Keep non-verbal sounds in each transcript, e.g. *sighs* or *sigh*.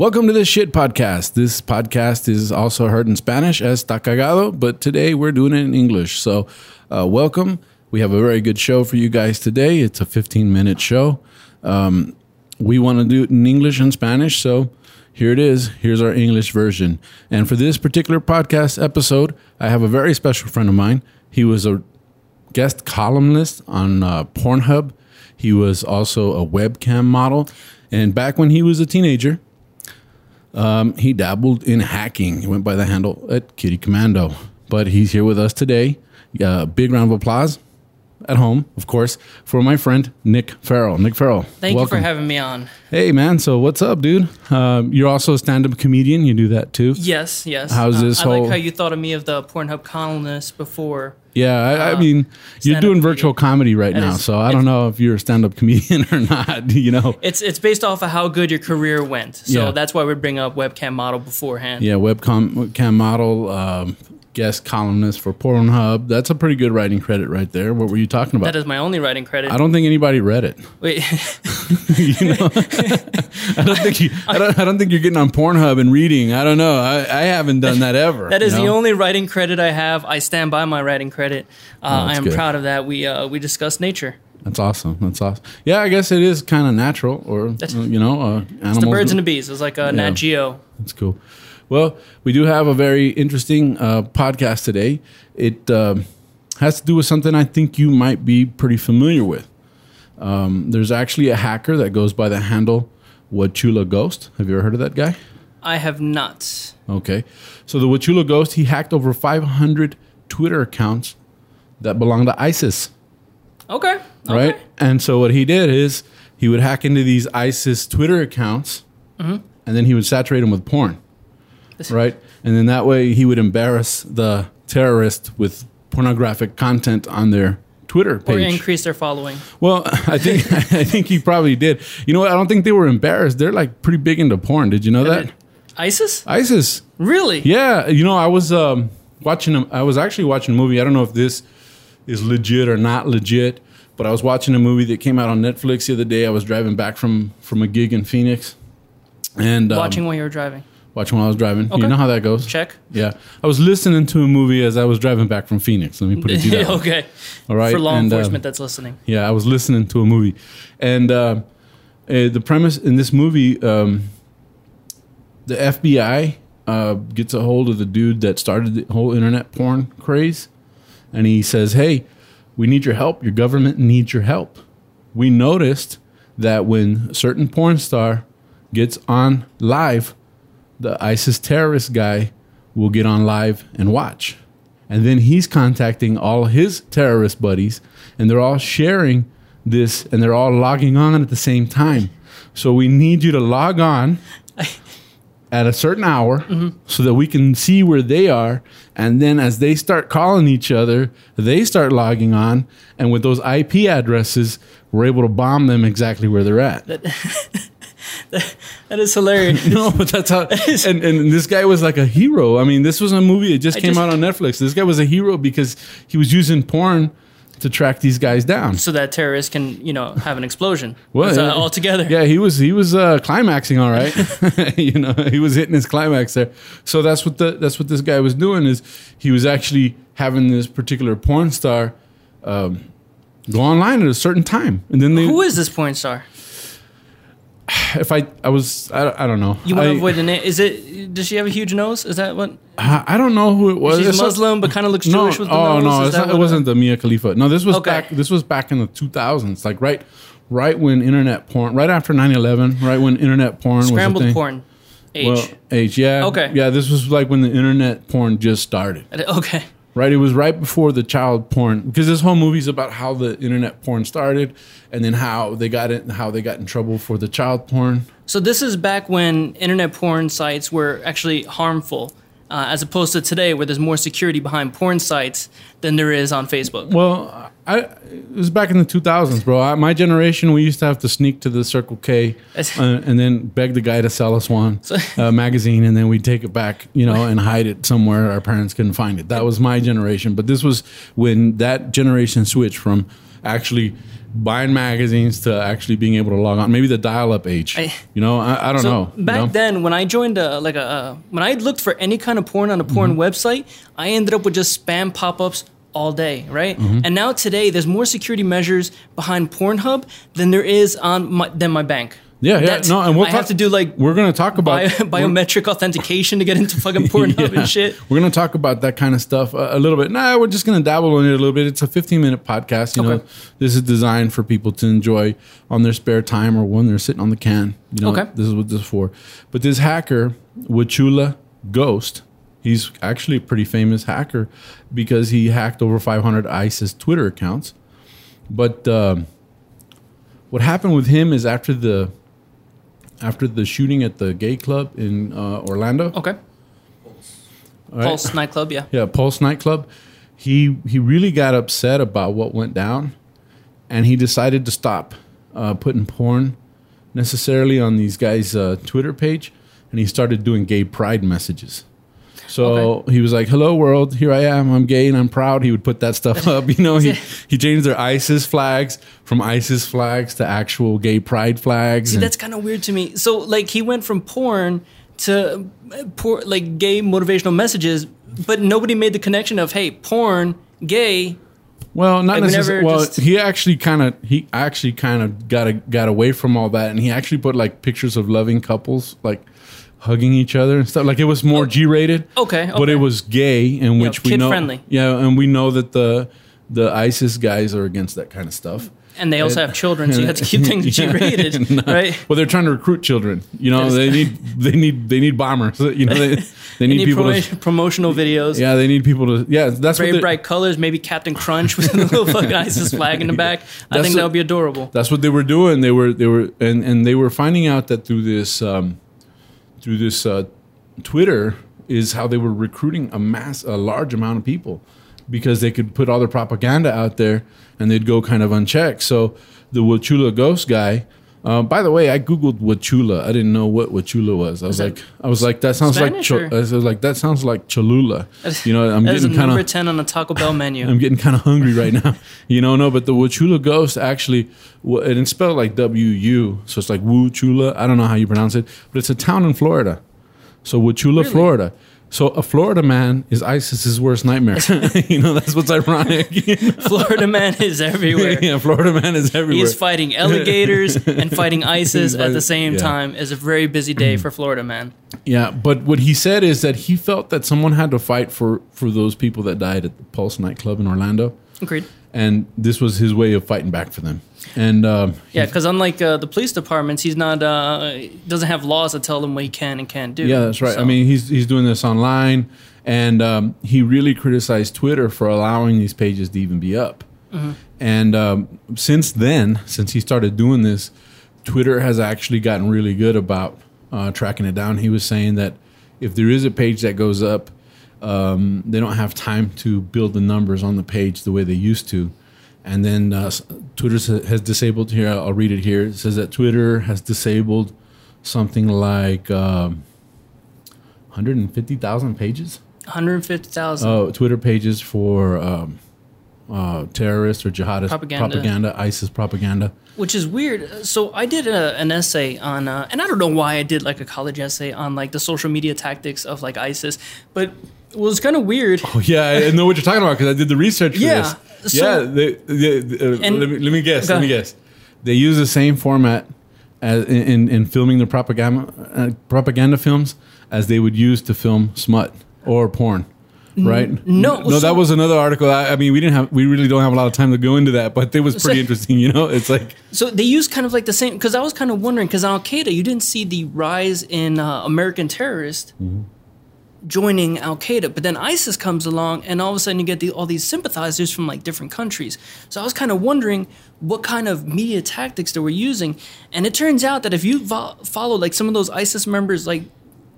Welcome to the Shit Podcast. This podcast is also heard in Spanish as Ta Cagado, but today we're doing it in English. So, uh, welcome. We have a very good show for you guys today. It's a 15 minute show. Um, we want to do it in English and Spanish, so here it is. Here's our English version. And for this particular podcast episode, I have a very special friend of mine. He was a guest columnist on uh, Pornhub. He was also a webcam model. And back when he was a teenager, um, he dabbled in hacking. He went by the handle at Kitty Commando. But he's here with us today. Uh, big round of applause at home, of course, for my friend Nick Farrell. Nick Farrell. Thank welcome. you for having me on. Hey, man. So, what's up, dude? Um, you're also a stand up comedian. You do that too? Yes, yes. How's uh, this I whole. like how you thought of me of the Pornhub columnist before. Yeah, I, I uh, mean, you're doing stand-up virtual comedy right That now, is- so I don't know if you're a stand up comedian *laughs* or not, *laughs* you know? It's it's based off of how good your career went. So Yeah. that's why we bring up webcam model beforehand. Yeah, webcam webcam model, um, guest columnist for Pornhub. That's a pretty good writing credit right there. What were you talking about? That is my only writing credit. I don't think anybody read it. *laughs* Wait, *laughs* you know, *laughs* I don't think you. I don't. I don't think you're getting on Pornhub and reading. I don't know. I, I haven't done that ever. that is you the only writing credit I have. I stand by my writing credit. Uh, I Oh, that's am good. proud of that. We uh, we discussed nature. That's awesome. That's awesome. Yeah, I guess it is kind of natural, or uh, you know, uh, animals. It's the birds and the bees. It's like a Nat Geo. That's cool. Well, we do have a very interesting uh, podcast today. It um has to do with something I think you might be pretty familiar with. Um, there's actually a hacker that goes by the handle Wauchula Ghost. Have you ever heard of that guy? I have not. Okay. So the Wauchula Ghost, he hacked over 500 Twitter accounts that belong to ISIS, Okay. okay. right? And so what he did is he would hack into these ISIS Twitter accounts and then he would saturate them with porn, right? And then that way he would embarrass the terrorist with pornographic content on their Twitter page. Or increase their following. well, *laughs* I think *laughs* I think he probably did. You know what? I don't think they were embarrassed. They're like pretty big into porn. Did you know that? ISIS? ISIS. Really? Yeah, you know, I was um, watching. A, I was actually watching a movie. I don't know if this is legit or not legit, but I was watching a movie that came out on Netflix the other day. I was driving back from from a gig in Phoenix, and um, Watching while you were driving. Watching while I was driving. Okay. You know how that goes. Check. Yeah, I was listening to a movie as I was driving back from Phoenix. Let me put it to you that *laughs* way. okay. All right, For law and, um, enforcement that's listening. yeah, I was listening to a movie, and uh, uh, the premise in this movie, um, the FBI uh, gets a hold of the dude that started the whole internet porn craze, and he says, "Hey, we need your help. Your government needs your help. We noticed that when a certain porn star gets on live, the ISIS terrorist guy will get on live and watch." And then he's contacting all his terrorist buddies, and they're all sharing this, and they're all logging on at the same time. So we need you to log on *laughs* at a certain hour mm-hmm. so that we can see where they are. And then as they start calling each other, they start logging on. And with those IP addresses, we're able to bomb them exactly where they're at. *laughs* *laughs* That is hilarious. *laughs* No, but that's how. *laughs* And, and this guy was like a hero. I mean, this was a movie It just I came just- out on Netflix. This guy was a hero because he was using porn to track these guys down. so that terrorists can, you know, have an explosion. Well, uh, all together. Yeah, he was he was uh, climaxing all right. you know, he was hitting his climax there. So that's what the that's what this guy was doing is he was actually having this particular porn star um, go online at a certain time, and then they. Who is this porn star? *sighs* if I I was I, I don't know. You want to avoid the name? Is it? Does she have a huge nose? Is that what? I I don't know who it was. She's It's not- Muslim, but kind of looks No, Jewish with the oh nose. no, it's not, it wasn't the Mia Khalifa. No, this was Okay. back. This was back in the 2000s, like right, right when internet porn, right after 9/11, right when internet porn was a Scrambled thing. porn. Age. Well, age, yeah, Okay. yeah. This was like when the internet porn just started. okay. Right, it was right before the child porn because this whole movie's about how the internet porn started, and then how they got it, how they got in trouble for the child porn. So this is back when internet porn sites were actually harmful. Uh, as opposed to today, where there's more security behind porn sites than there is on Facebook. Well, I it was back in the 2000s, bro. I, my generation, we used to have to sneak to the Circle K uh, and then beg the guy to sell us one uh, magazine, and then we'd take it back, you know, and hide it somewhere our parents couldn't find it. That was my generation. But this was when that generation switched from actually buying magazines to actually being able to log on. Maybe the dial-up age. I- you know, I, I don't So know. you back know? then, when I joined a like a uh, when I looked for any kind of porn on a porn Mm-hmm. website, I ended up with just spam pop-ups all day, right? Mm-hmm. And now today, there's more security measures behind Pornhub than there is on my, than my bank. Yeah, yeah. That's- no, and we'll I talk, have to do like we're going to talk about bio, biometric authentication to get into fucking *laughs* Pornhub Yeah. and shit. We're going to talk about that kind of stuff a, a little bit. Nah, we're just going to dabble in it a little bit. It's a 15 minute podcast. You know, this is designed for people to enjoy on their spare time or when they're sitting on the can. You know, Okay. this is what this is for. But this hacker, Wauchula Ghost, he's actually a pretty famous hacker because he hacked over 500 ISIS Twitter accounts. But um, what happened with him is after the after the shooting at the gay club in uh, Orlando. Okay. all right? Pulse nightclub, yeah. Yeah, Pulse nightclub. He he really got upset about what went down, and he decided to stop uh, putting porn necessarily on these guys' uh, Twitter page, and he started doing gay pride messages. So he was like, "Hello world, here I am. I'm gay and I'm proud." He would put that stuff up. You know, he *laughs* he changed their ISIS flags from ISIS flags to actual gay pride flags. See, that's kind of weird to me. So, like, he went from porn to uh, por- like gay motivational messages, but nobody made the connection of hey, porn, gay. Well, not necessarily. Well, just- he actually kind of he actually kind of got a, got away from all that, and he actually put like pictures of loving couples like hugging each other and stuff. Like it was more G rated. Okay, but it was gay, in which we know, kid-friendly. yeah, and we know that the the ISIS guys are against that kind of stuff. And they also have children, so you have to keep things *laughs* G rated, *laughs* No. right? Well, they're trying to recruit children. You know, they need they need they need bombers. *laughs* You know, they, they They need need people promo- to. promotional videos. Yeah, they need people to. Yeah, that's Very bright colors, maybe Captain Crunch with a little fucking ISIS flag in the back. I think that would be adorable. That's what they were doing. They were they were and and they were finding out that through this um, through this uh, Twitter is how they were recruiting a mass a large amount of people because they could put all their propaganda out there and they'd go kind of unchecked. So the Wauchula Ghost guy. Uh, by the way, I googled Wauchula. I didn't know what Wauchula was. I was that like, I was like, that sounds like, Spanish, Cho- or- I was like, that sounds like Cholula. You know, I'm getting kind number 10 on the Taco Bell menu. I'm getting kind of hungry right now. *laughs* You know, no, but the Wauchula Ghost actually, and it's spelled like W U, so it's like Wu Chula. I don't know how you pronounce it, but it's a town in Florida. So Wauchula, Really? Florida. So a Florida man is ISIS's worst nightmare. *laughs* *laughs* you know, that's what's ironic. *laughs* Florida man is everywhere. yeah, Florida man is everywhere. He's fighting alligators and fighting ISIS at the same Yeah. time. It's a very busy day mm. for Florida man. Yeah, but what he said is that he felt that someone had to fight for for those people that died at the Pulse nightclub in Orlando, Agreed. And this was his way of fighting back for them. And um, Yeah, because unlike uh, the police departments, he's not uh, doesn't have laws that tell him what he can and can't do. Yeah, that's right. I mean, he's he's doing this online, and um, he really criticized Twitter for allowing these pages to even be up. Mm-hmm. And um, since then, since he started doing this, Twitter has actually gotten really good about uh, tracking it down. He was saying that if there is a page that goes up, um, they don't have time to build the numbers on the page the way they used to. And then uh, Twitter has disabled here. I'll read it here. It says that Twitter has disabled something like um, 150,000 pages. 150,000. Oh, Twitter pages for um, uh, terrorist or jihadist Propaganda. propaganda, ISIS propaganda. which is weird. So I did a, an essay on, uh, and I don't know why I did like a college essay on like the social media tactics of like ISIS, but was kind of weird. Oh, yeah, I know what you're talking about because I did the research for Yeah, this. so- yeah, they, they, uh, And- let, me, let me guess. Go Let me ahead. guess. They use the same format as in, in, in filming the propaganda uh, propaganda films as they would use to film smut or porn. Right? no, no. so- that was another article. I, I mean, we didn't have, we really don't have a lot of time to go into that, but it was pretty So- *laughs* interesting. You know, it's like, So they use kind of like the same because I was kind of wondering because on Al Qaeda, you didn't see the rise in uh, American terrorists joining Al Qaeda, but then ISIS comes along, and all of a sudden you get the, all these sympathizers from like different countries. So I was kind of wondering what kind of media tactics they were using, and it turns out that if you vo- follow like some of those ISIS members, like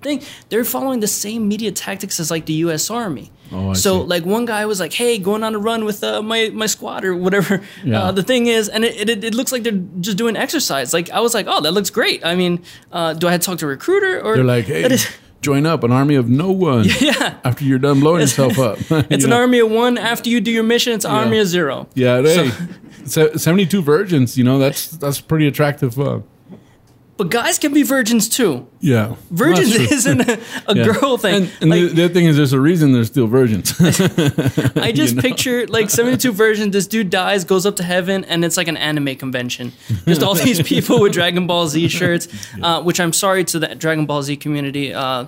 thing. They're following the same media tactics as like the U.S. Army. Oh, so see. like one guy was like, "Hey, going on a run with uh, my my squad or whatever." Yeah. Uh, the thing is, and it, it, it looks like they're just doing exercise. Like I was like, "Oh, that looks great." I mean, uh, do I have to talk to a recruiter or They're like, *laughs* hey, join up an army of no one. *laughs* yeah. After you're done blowing yourself up. *laughs* It's an *laughs* know? army of one. After you do your mission, it's an army of zero. Yeah, hey, se- 72 virgins, you know, that's that's pretty attractive. Uh, But guys can be virgins too. yeah. Virgin That's *laughs* isn't a, a Yeah. girl thing. And, and Like, the, the thing is, there's a reason they're still virgins. *laughs* *laughs* I just know? picture like 72 version. This dude dies, goes up to heaven, and it's like an anime convention. Just all these people with Dragon Ball Z shirts, uh, which I'm sorry to the Dragon Ball Z community. Uh,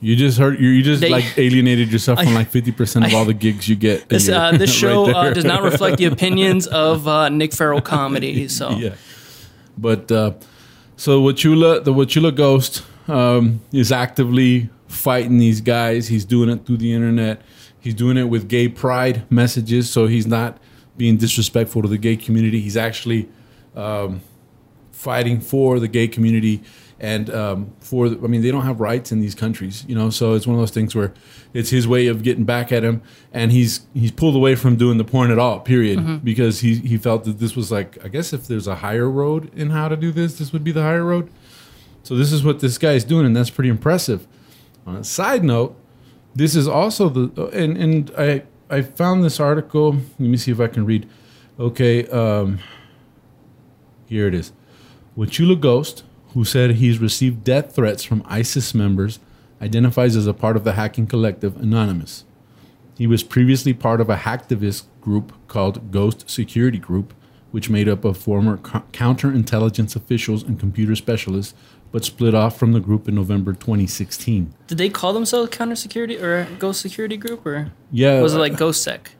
you just heard, you, you just They- like alienated yourself from like 50% of all the gigs you get. this uh, this Right show uh, does not reflect the opinions of uh, Nick Farrell comedy. So yeah. But uh, so Wauchula, the Wauchula Ghost, um, is actively fighting these guys. He's doing it through the internet. He's doing it with gay pride messages. So he's not being disrespectful to the gay community. He's actually um, fighting for the gay community and um, for. The, I mean, they don't have rights in these countries, you know. So it's one of those things where it's his way of getting back at him, and he's he's pulled away from doing the porn at all. Period, because he he felt that this was like I guess if there's a higher road in how to do this, this would be the higher road. So this is what this guy is doing, and that's pretty impressive. On a side note, this is also the and and I I found this article. Let me see if I can read. Okay, um, here it is. Wachula Ghost, who said he's received death threats from ISIS members, identifies as a part of the hacking collective Anonymous. He was previously part of a hacktivist group called Ghost Security Group, which made up of former co- counterintelligence officials and computer specialists, but split off from the group in November 2016. did they call themselves Counter Security or Ghost Security Group or Yeah, was it uh, like Ghost Sec?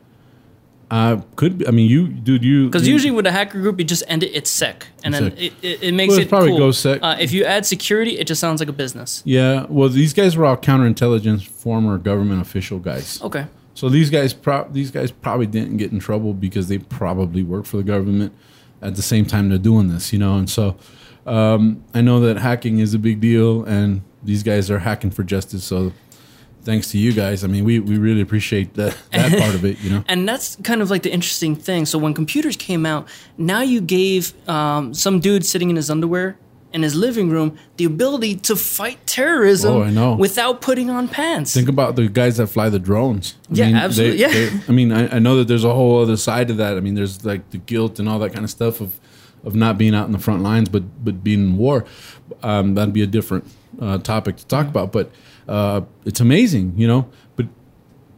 Uh, could be, I mean you, dude, you Because usually with a hacker group, you just end it. It's sec, and then it, it, it makes Well, it probably cool. Ghost Sec. Uh, if you add security, it just sounds like a business. Yeah, well, these guys were all counterintelligence, former government official guys. Okay. So these guys, pro- these guys probably didn't get in trouble because they probably work for the government at the same time they're doing this, you know. And so um, I know that hacking is a big deal, and these guys are hacking for justice. So thanks to you guys, I mean, we, we really appreciate that that part of it, you know. *laughs* And that's kind of like the interesting thing. So when computers came out, now you gave um, some dude sitting in his underwear in his living room the ability to fight terrorism Oh, I know. without putting on pants. Think about the guys that fly the drones. I Yeah, mean, absolutely, they- yeah. they- I mean, I, I know that there's a whole other side to that. I mean, there's like the guilt and all that kind of stuff of of not being out in the front lines, but but being in war. Um, that'd be a different uh, topic to talk about. But uh, it's amazing, you know. But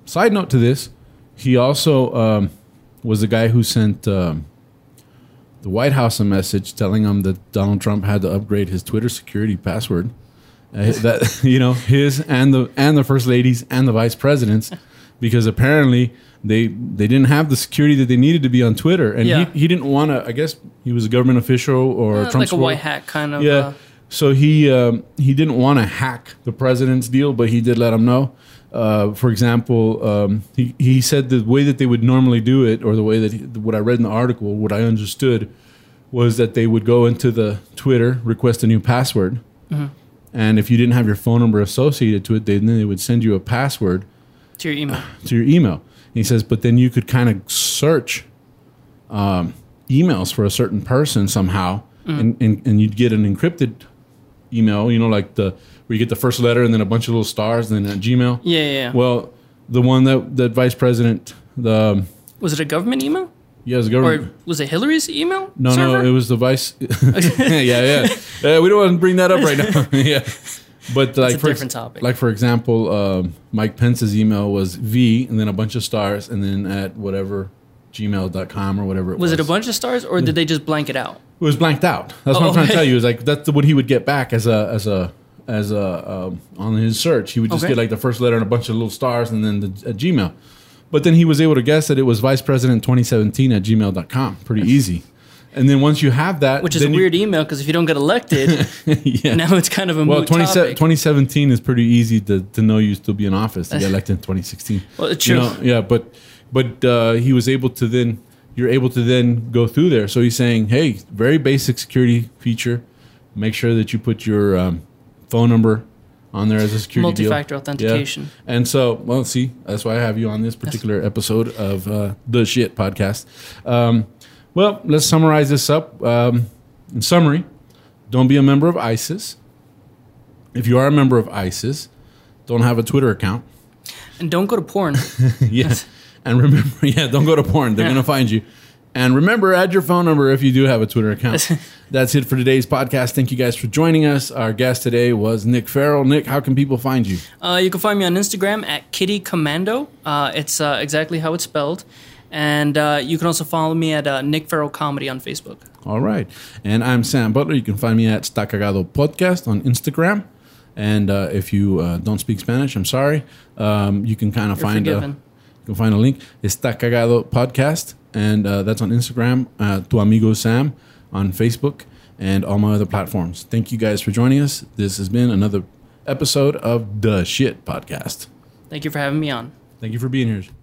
side note to this, he also um, was the guy who sent. Um, the White House a message telling them that Donald Trump had to upgrade his Twitter security password. Uh, that *laughs* you know his and the and the first ladies and the vice presidents, because apparently they they didn't have the security that they needed to be on Twitter, and Yeah. he, he didn't want to. I guess he was a government official or Trump's like a white hat kind of. Yeah. Uh, so he um, he didn't want to hack the president's deal, but he did let him know. Uh, for example, um, he he said the way that they would normally do it, or the way that he, what I read in the article, what I understood, was that they would go into the Twitter, request a new password, and if you didn't have your phone number associated to it, they, then they would send you a password to your email. *sighs* to your email. And he says, but then you could kind of search um, emails for a certain person somehow, and, and, and you'd get an encrypted email, you know, like the where you get the first letter and then a bunch of little stars and then at Gmail. Yeah, yeah. yeah. Well, the one that that Vice President, the um, was it a government email? Yeah, yes, Or government. Or was it Hillary's email? no, server? no, it was the vice. *laughs* *laughs* yeah, yeah. yeah. we don't want to bring that up right now. *laughs* yeah, but like for different topic. Like for example, um, Mike Pence's email was V and then a bunch of stars and then at whatever gmail.com or whatever it was. Was it a bunch of stars, or did they just blank it out? It was blanked out. That's what Oh, I'm trying to tell *laughs* you. Is like that's what he would get back as a as a as a um, on his search. He would just Okay. get like the first letter and a bunch of little stars and then the Gmail. But then he was able to guess that it was Vice President 2017 at gmail.com. Pretty easy. And then once you have that, Which is a then you- weird email because if you don't get elected, *laughs* yeah. now it's kind of a well, moot 20, topic. 2017 is pretty easy to, to know you still be in office to get *laughs* elected in 2016. Well, it's You true. know, yeah, but but uh, he was able to then you're able to then go through there. So he's saying, hey, very basic security feature. Make sure that you put your um, phone number on there as a security deal. Multi-factor authentication. Yeah. And so, well, see, that's why I have you on this particular episode of uh, the Shit Podcast. Um, well, let's summarize this up. Um, in summary, don't be a member of ISIS. If you are a member of ISIS, don't have a Twitter account. And don't go to porn. *laughs* yes. And remember, *laughs* yeah, don't go to porn. They're Yeah. going to find you. And remember, add your phone number if you do have a Twitter account. *laughs* That's it for today's podcast. Thank you guys for joining us. Our guest today was Nick Farrell. Nick, how can people find you? Uh, you can find me on Instagram at Kitty Commando. Uh, it's uh, exactly how it's spelled. And uh, you can also follow me at uh, Nick Farrell Comedy on Facebook. All right. And I'm Sam Butler. You can find me at Stacagado Podcast on Instagram. And uh, if you uh, don't speak Spanish, I'm sorry. Um, you can kind of You're find a, forgiven. You can find a link. It's Stacagado Podcast, and uh, that's on Instagram. Uh, tu amigo Sam on Facebook and all my other platforms. Thank you guys for joining us. This has been another episode of the Shit Podcast. Thank you for having me on. Thank you for being here.